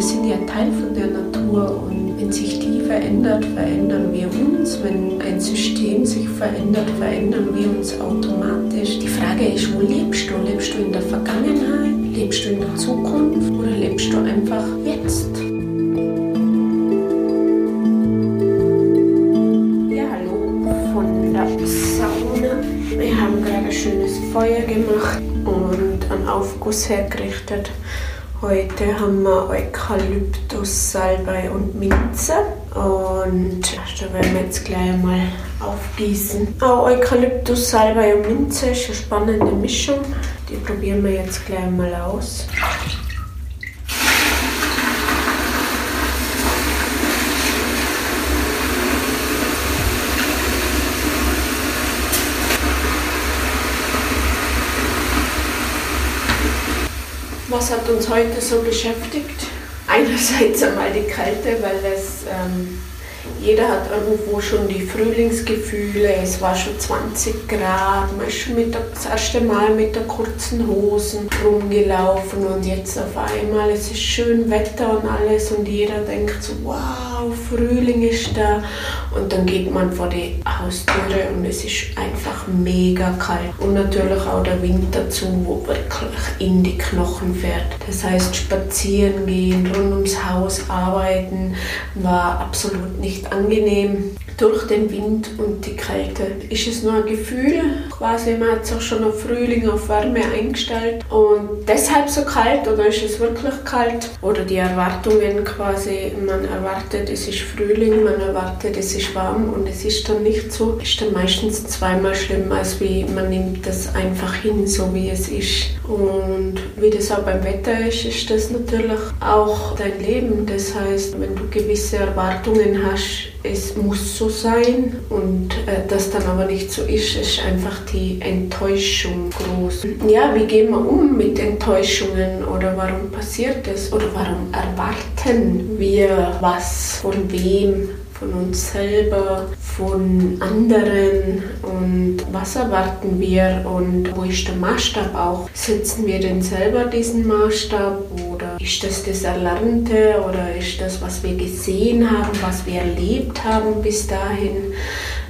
wir sind ja Teil von der Natur und wenn sich die verändert, verändern wir uns. Wenn ein System sich verändert, verändern wir uns automatisch. Die Frage ist, wo lebst du? Lebst du in der Vergangenheit? Lebst du in der Zukunft? Oder lebst du einfach jetzt? Ja, hallo von der Sauna. Wir haben gerade ein schönes Feuer gemacht und einen Aufguss hergerichtet. Heute haben wir Eukalyptus, Salbei und Minze. Und da werden wir jetzt gleich mal aufgießen. Auch Eukalyptus, Salbei und Minze ist eine spannende Mischung. Die probieren wir jetzt gleich mal aus. Was hat uns heute so beschäftigt? Einerseits einmal die Kälte, weil es ähm, jeder hat irgendwo schon die Frühlingsgefühle. Es war schon 20 Grad, man ist schon mit der, das erste Mal mit der kurzen Hosen rumgelaufen und jetzt auf einmal es ist schön Wetter und alles und jeder denkt so, wow, Frühling ist da und dann geht man vor die Haustüre und es ist einfach mega kalt und natürlich auch der Wind dazu, wo wirklich in die Knochen fährt. Das heißt, spazieren gehen, rund ums Haus arbeiten war absolut nicht angenehm durch den Wind und die Kälte. Ist es nur ein Gefühl, quasi man hat sich schon auf Frühling, auf Wärme eingestellt und deshalb so kalt oder ist es wirklich kalt? Oder die Erwartungen quasi, man erwartet, es ist Frühling, man erwartet, es ist warm und es ist dann nicht so. Ist dann meistens zweimal schlimmer, als wie man nimmt das einfach hin, so wie es ist. Und wie das auch beim Wetter ist, ist das natürlich auch dein Leben. Das heißt, wenn du gewisse Erwartungen hast, es muss so sein und äh, das dann aber nicht so ist, ist einfach die Enttäuschung groß. Ja, wie gehen wir um mit Enttäuschungen oder warum passiert das oder warum erwarten wir was von wem? Von uns selber, von anderen und was erwarten wir und wo ist der Maßstab auch? Setzen wir denn selber diesen Maßstab oder ist das das Erlernte oder ist das, was wir gesehen haben, was wir erlebt haben bis dahin?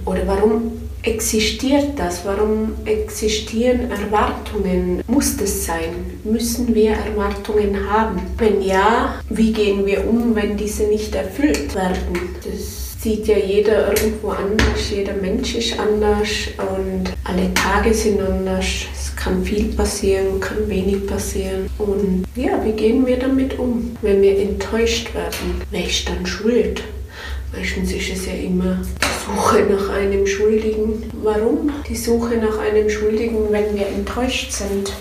Oder warum existiert das? Warum existieren Erwartungen? Muss das sein? Müssen wir Erwartungen haben? Wenn ja, wie gehen wir um, wenn diese nicht erfüllt werden? Das sieht ja jeder irgendwo anders, jeder Mensch ist anders und alle Tage sind anders. Es kann viel passieren, kann wenig passieren. Und ja, wie gehen wir damit um, wenn wir enttäuscht werden? Wer ist dann schuld? Meistens ist es ja immer die Suche nach einem Schuldigen. Warum die Suche nach einem Schuldigen, wenn wir enttäuscht sind?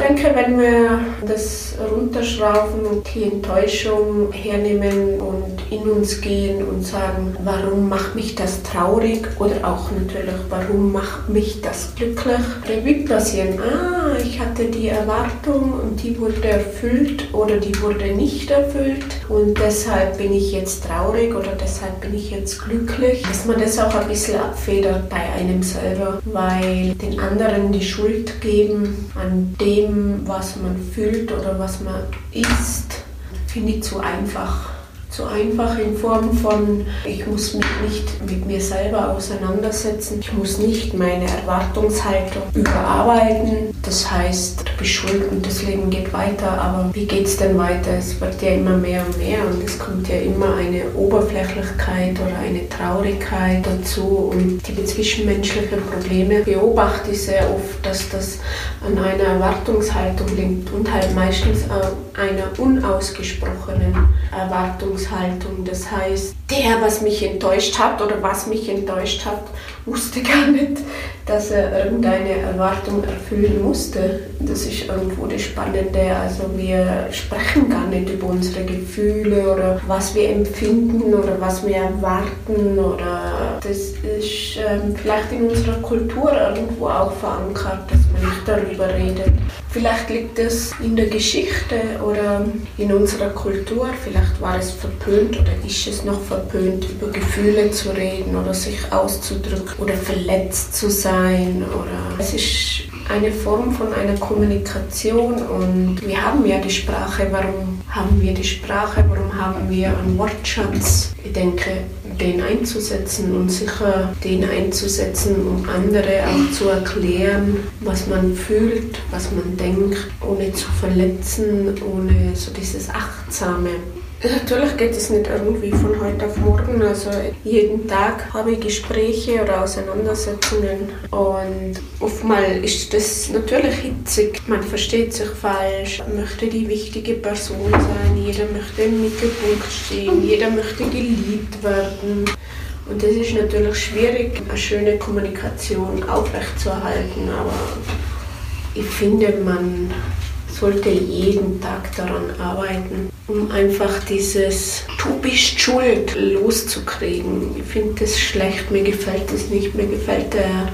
Denke, wenn wir das runterschrauben und die Enttäuschung hernehmen und in uns gehen und sagen, warum macht mich das traurig oder auch natürlich, warum macht mich das glücklich, Revue passieren. Ah, ich hatte die Erwartung und die wurde erfüllt oder die wurde nicht erfüllt und deshalb bin ich jetzt traurig oder deshalb bin ich jetzt glücklich. Dass man das auch ein bisschen abfedert bei einem selber, weil den anderen die Schuld geben an dem, dem, was man fühlt oder was man ist, finde ich zu einfach zu einfach in Form von, ich muss mich nicht mit mir selber auseinandersetzen, ich muss nicht meine Erwartungshaltung überarbeiten. Das heißt, du bist schuld und das Leben geht weiter, aber wie geht es denn weiter? Es wird ja immer mehr und mehr und es kommt ja immer eine Oberflächlichkeit oder eine Traurigkeit dazu und die zwischenmenschlichen Probleme beobachte ich sehr oft, dass das an einer Erwartungshaltung liegt und halt meistens an einer unausgesprochenen Erwartungshaltung. Das heißt, der, was mich enttäuscht hat oder was mich enttäuscht hat, wusste gar nicht, dass er irgendeine Erwartung erfüllen musste. Das ist irgendwo das Spannende. Also wir sprechen gar nicht über unsere Gefühle oder was wir empfinden oder was wir erwarten oder das ist ähm, vielleicht in unserer Kultur irgendwo auch verankert, dass man nicht darüber redet. Vielleicht liegt es in der Geschichte oder in unserer Kultur. Vielleicht war es verpönt oder ist es noch verpönt, über Gefühle zu reden oder sich auszudrücken oder verletzt zu sein. Oder es ist eine Form von einer Kommunikation und wir haben ja die Sprache. Warum haben wir die Sprache, warum haben wir einen Wortschatz? Ich denke, den einzusetzen und sicher den einzusetzen, um andere auch zu erklären, was man fühlt, was man denkt, ohne zu verletzen, ohne so dieses Achtsame. Natürlich geht es nicht irgendwie von heute auf morgen. Also jeden Tag habe ich Gespräche oder Auseinandersetzungen und oftmals ist das natürlich hitzig. Man versteht sich falsch, möchte die wichtige Person sein, jeder möchte im Mittelpunkt stehen, jeder möchte geliebt werden. Und das ist natürlich schwierig, eine schöne Kommunikation aufrechtzuerhalten, aber ich finde, man sollte jeden Tag daran arbeiten, um einfach dieses Du bist schuld loszukriegen. Ich finde das schlecht, mir gefällt das nicht, mir gefällt der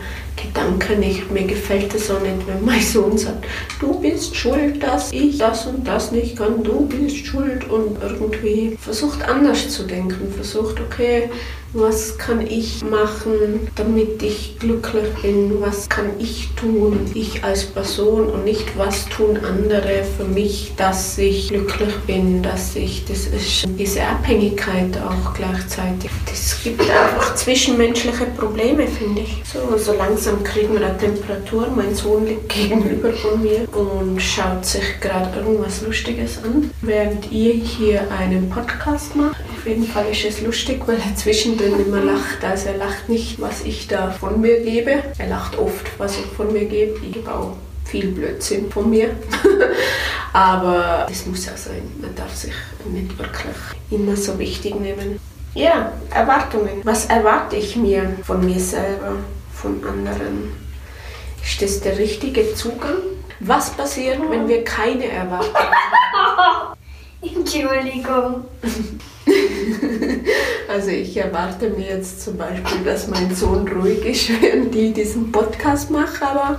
Gedanke nicht, mir gefällt es auch nicht, wenn mein Sohn sagt, du bist schuld, dass ich das und das nicht kann, du bist schuld und irgendwie versucht anders zu denken, versucht, okay, was kann ich machen, damit ich glücklich bin? Was kann ich tun, ich als Person und nicht was tun andere für mich, dass ich glücklich bin, dass ich, das ist diese Abhängigkeit auch gleichzeitig. Es gibt einfach zwischenmenschliche Probleme, finde ich. So, so langsam kriegen wir eine Temperatur. Mein Sohn liegt gegenüber von mir und schaut sich gerade irgendwas Lustiges an, während ihr hier einen Podcast macht. Auf jeden Fall ist es lustig, weil er zwischendrin immer lacht. Also er lacht nicht, was ich da von mir gebe. Er lacht oft, was ich von mir gebe. Ich gebe auch viel Blödsinn von mir. Aber das muss ja sein. Man darf sich nicht wirklich immer so wichtig nehmen. Ja, Erwartungen. Was erwarte ich mir von mir selber, von anderen? Ist das der richtige Zugang? Was passiert, wenn wir keine Erwartungen haben? Entschuldigung. Also ich erwarte mir jetzt zum Beispiel, dass mein Sohn ruhig ist, während ich diesen Podcast mache, aber,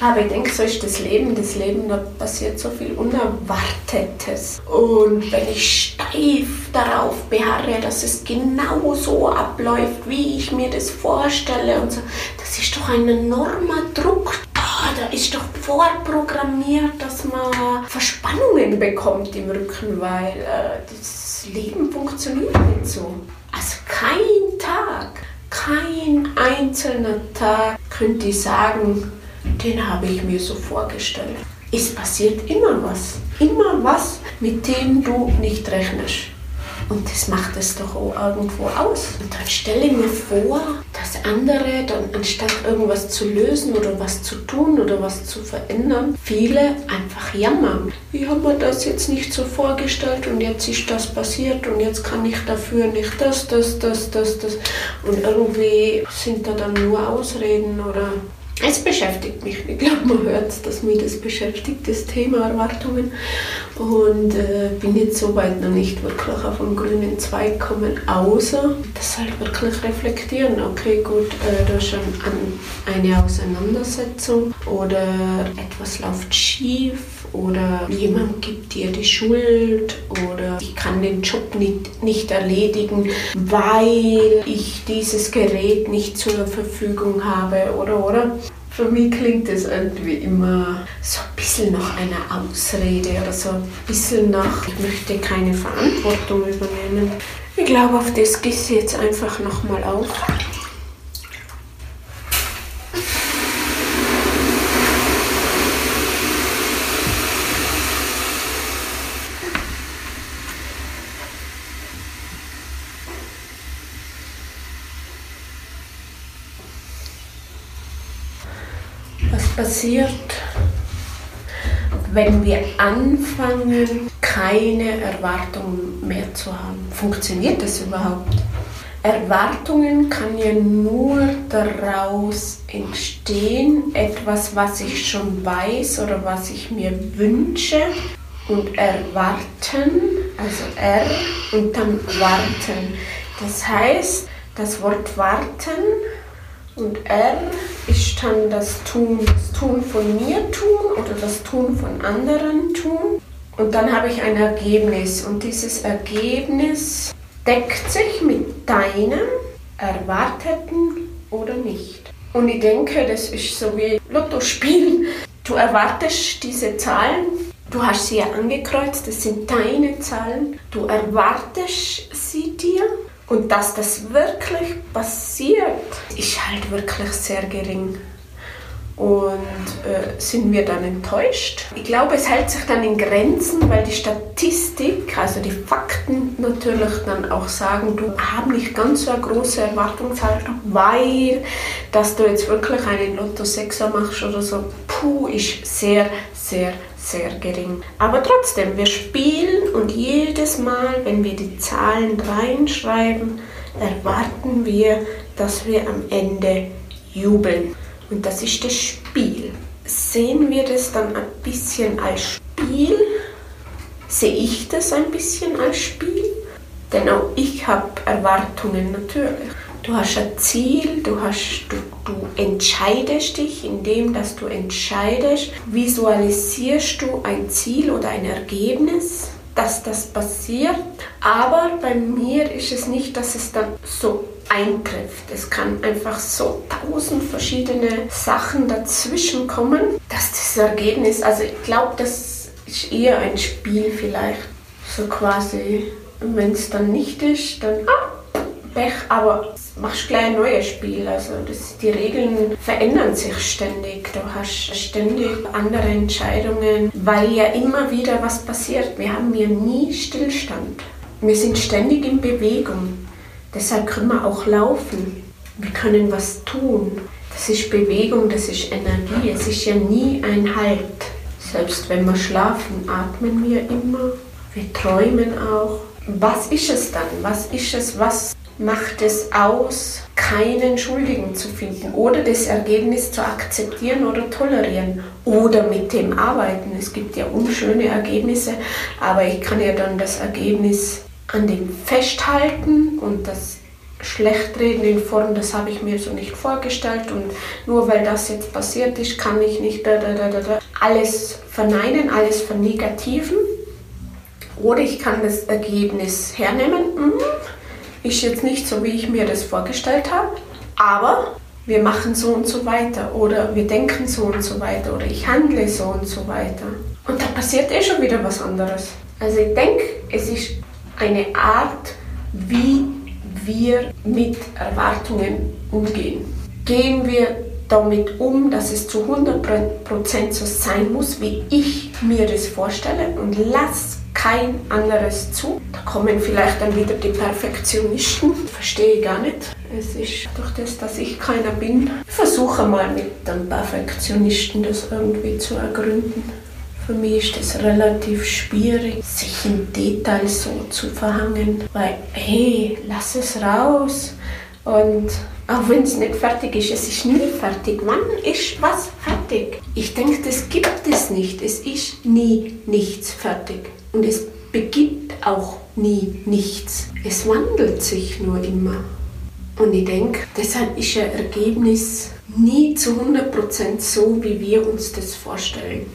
aber ich denke, so ist das Leben. Das Leben, da passiert so viel Unerwartetes. Und wenn ich steif darauf beharre, dass es genau so abläuft, wie ich mir das vorstelle und so, das ist doch ein enormer Druck da ist doch vorprogrammiert, dass man Verspannungen bekommt im Rücken, weil äh, das Leben funktioniert nicht so. Also kein Tag, kein einzelner Tag könnte ich sagen, den habe ich mir so vorgestellt. Es passiert immer was, immer was, mit dem du nicht rechnest. Und das macht es doch auch irgendwo aus. Und dann stelle ich mir vor, dass andere dann anstatt irgendwas zu lösen oder was zu tun oder was zu verändern, viele einfach jammern. Ich habe mir das jetzt nicht so vorgestellt und jetzt ist das passiert und jetzt kann ich dafür nicht das, das, das, das, das. Und irgendwie sind da dann nur Ausreden oder es beschäftigt mich. Ich glaube, man hört, dass mich das beschäftigt, das Thema Erwartungen. Und äh, bin jetzt soweit noch nicht wirklich auf einen grünen Zweig gekommen, außer das halt wirklich reflektieren. Okay, gut, äh, da ist schon eine Auseinandersetzung oder etwas läuft schief oder jemand gibt dir die Schuld oder ich kann den Job nicht, nicht erledigen, weil ich dieses Gerät nicht zur Verfügung habe oder oder. Für mich klingt es irgendwie immer so ein bisschen nach einer Ausrede oder so ein bisschen nach, ich möchte keine Verantwortung übernehmen. Ich glaube, auf das gehst du jetzt einfach nochmal auf. Passiert, wenn wir anfangen, keine Erwartungen mehr zu haben? Funktioniert das überhaupt? Erwartungen kann ja nur daraus entstehen, etwas, was ich schon weiß oder was ich mir wünsche und erwarten, also R und dann warten. Das heißt, das Wort warten und R ist dann das Tun, das Tun von mir tun oder das Tun von anderen tun. Und dann habe ich ein Ergebnis und dieses Ergebnis deckt sich mit deinem Erwarteten oder nicht. Und ich denke, das ist so wie Lotto spielen. Du erwartest diese Zahlen, Du hast sie ja angekreuzt, das sind deine Zahlen. Du erwartest sie dir und dass das wirklich passiert, ist halt wirklich sehr gering. Und äh, sind wir dann enttäuscht? Ich glaube, es hält sich dann in Grenzen, weil die Statistik, also die Fakten natürlich dann auch sagen, du hast nicht ganz so eine große Erwartungshaltung, weil, dass du jetzt wirklich einen Lotto 6 machst oder so, puh, ist sehr, sehr, sehr gering. Aber trotzdem, wir spielen und jedes Mal, wenn wir die Zahlen reinschreiben, erwarten wir, dass wir am Ende jubeln. Und das ist das Spiel. Sehen wir das dann ein bisschen als Spiel? Sehe ich das ein bisschen als Spiel? Denn auch ich habe Erwartungen natürlich. Du hast ein Ziel, du, hast, du, du entscheidest dich, indem dass du entscheidest, visualisierst du ein Ziel oder ein Ergebnis, dass das passiert. Aber bei mir ist es nicht, dass es dann so eintrifft. Es kann einfach so tausend verschiedene Sachen dazwischen kommen, dass das Ergebnis, also ich glaube, das ist eher ein Spiel vielleicht. So quasi, wenn es dann nicht ist, dann ah, Pech, aber machst gleich ein neues Spiel. Also das, die Regeln verändern sich ständig. Du hast ständig andere Entscheidungen, weil ja immer wieder was passiert. Wir haben ja nie Stillstand. Wir sind ständig in Bewegung. Deshalb können wir auch laufen. Wir können was tun. Das ist Bewegung, das ist Energie. Es ist ja nie ein Halt. Selbst wenn wir schlafen, atmen wir immer. Wir träumen auch. Was ist es dann? Was ist es? Was macht es aus, keinen Schuldigen zu finden oder das Ergebnis zu akzeptieren oder tolerieren oder mit dem arbeiten? Es gibt ja unschöne Ergebnisse, aber ich kann ja dann das Ergebnis an dem festhalten und das Schlechtreden in Form, das habe ich mir so nicht vorgestellt und nur weil das jetzt passiert ist, kann ich nicht da, da, da, da, alles verneinen, alles vernegativen. Oder ich kann das Ergebnis hernehmen, hm, ist jetzt nicht so, wie ich mir das vorgestellt habe, aber wir machen so und so weiter oder wir denken so und so weiter oder ich handle so und so weiter. Und da passiert eh schon wieder was anderes. Also ich denke, es ist eine Art, wie wir mit Erwartungen umgehen. Gehen wir damit um, dass es zu 100% so sein muss, wie ich mir das vorstelle und lass kein anderes zu. Da kommen vielleicht dann wieder die Perfektionisten. Verstehe ich gar nicht. Es ist durch das, dass ich keiner bin. Ich versuche mal mit dem Perfektionisten das irgendwie zu ergründen. Für mich ist es relativ schwierig, sich in Details so zu verhangen, weil, hey, lass es raus. Und auch wenn es nicht fertig ist, es ist nie fertig. Wann ist was fertig? Ich denke, das gibt es nicht. Es ist nie nichts fertig. Und es beginnt auch nie nichts. Es wandelt sich nur immer. Und ich denke, deshalb ist ein Ergebnis nie zu 100% so, wie wir uns das vorstellen.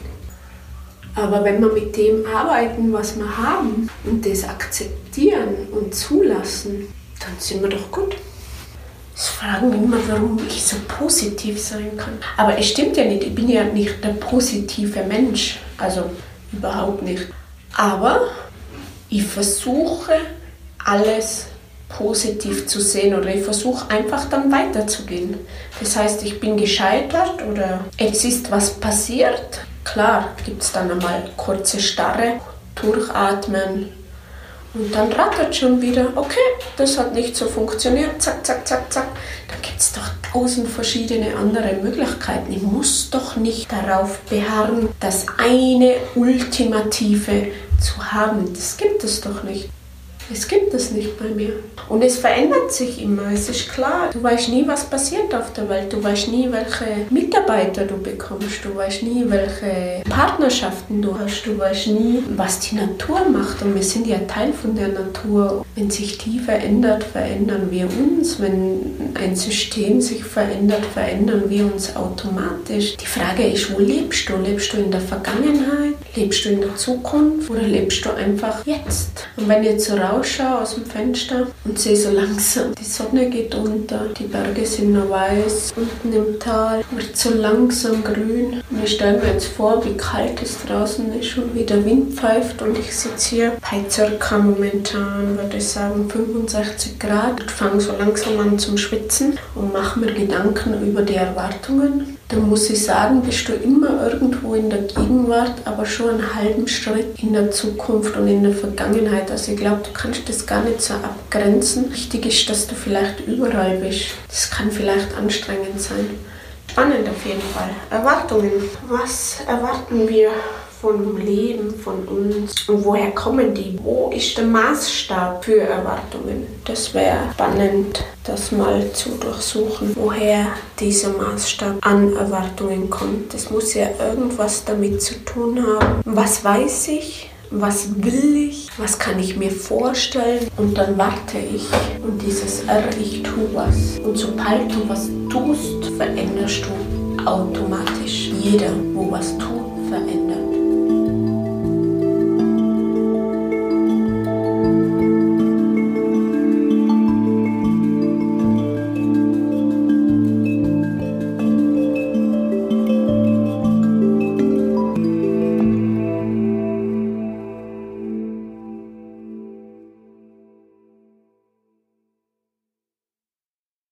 Aber wenn wir mit dem arbeiten, was wir haben und das akzeptieren und zulassen, dann sind wir doch gut. Es fragen immer, warum ich so positiv sein kann. Aber es stimmt ja nicht, ich bin ja nicht der positive Mensch. Also überhaupt nicht. Aber ich versuche alles positiv zu sehen oder ich versuche einfach dann weiterzugehen. Das heißt, ich bin gescheitert oder es ist was passiert Klar gibt es dann einmal kurze Starre, durchatmen und dann rattert schon wieder, okay, das hat nicht so funktioniert, zack, zack, zack, zack. Da gibt es doch tausend verschiedene andere Möglichkeiten. Ich muss doch nicht darauf beharren, das eine Ultimative zu haben. Das gibt es doch nicht. Es gibt es nicht bei mir. Und es verändert sich immer, es ist klar. Du weißt nie, was passiert auf der Welt. Du weißt nie, welche Mitarbeiter du bekommst. Du weißt nie, welche Partnerschaften du hast. Du weißt nie, was die Natur macht. Und wir sind ja Teil von der Natur. Wenn sich die verändert, verändern wir uns. Wenn ein System sich verändert, verändern wir uns automatisch. Die Frage ist, wo lebst du? Lebst du in der Vergangenheit? Lebst du in der Zukunft? Oder lebst du einfach jetzt? Und wenn ihr zu raus rausschaue aus dem Fenster und sehe so langsam, die Sonne geht unter, die Berge sind noch weiß, unten im Tal wird so langsam grün. Und ich stelle mir jetzt vor, wie kalt es draußen ist und wie der Wind pfeift und ich sitze hier bei circa momentan, würde ich sagen, 65 Grad. Und fange so langsam an zum Schwitzen und mache mir Gedanken über die Erwartungen dann muss ich sagen, bist du immer irgendwo in der Gegenwart, aber schon einen halben Schritt in der Zukunft und in der Vergangenheit. Also ich glaube, du kannst das gar nicht so abgrenzen. Wichtig ist, dass du vielleicht überall bist. Das kann vielleicht anstrengend sein. Spannend auf jeden Fall. Erwartungen. Was erwarten wir vom Leben, von uns und woher kommen die? Wo ist der Maßstab für Erwartungen? Das wäre spannend, das mal zu durchsuchen, woher dieser Maßstab an Erwartungen kommt. Das muss ja irgendwas damit zu tun haben. Was weiß ich? was will ich, was kann ich mir vorstellen und dann warte ich und dieses R, ich tue was. Und sobald du was tust, veränderst du automatisch. Jeder, wo was tut, verändert.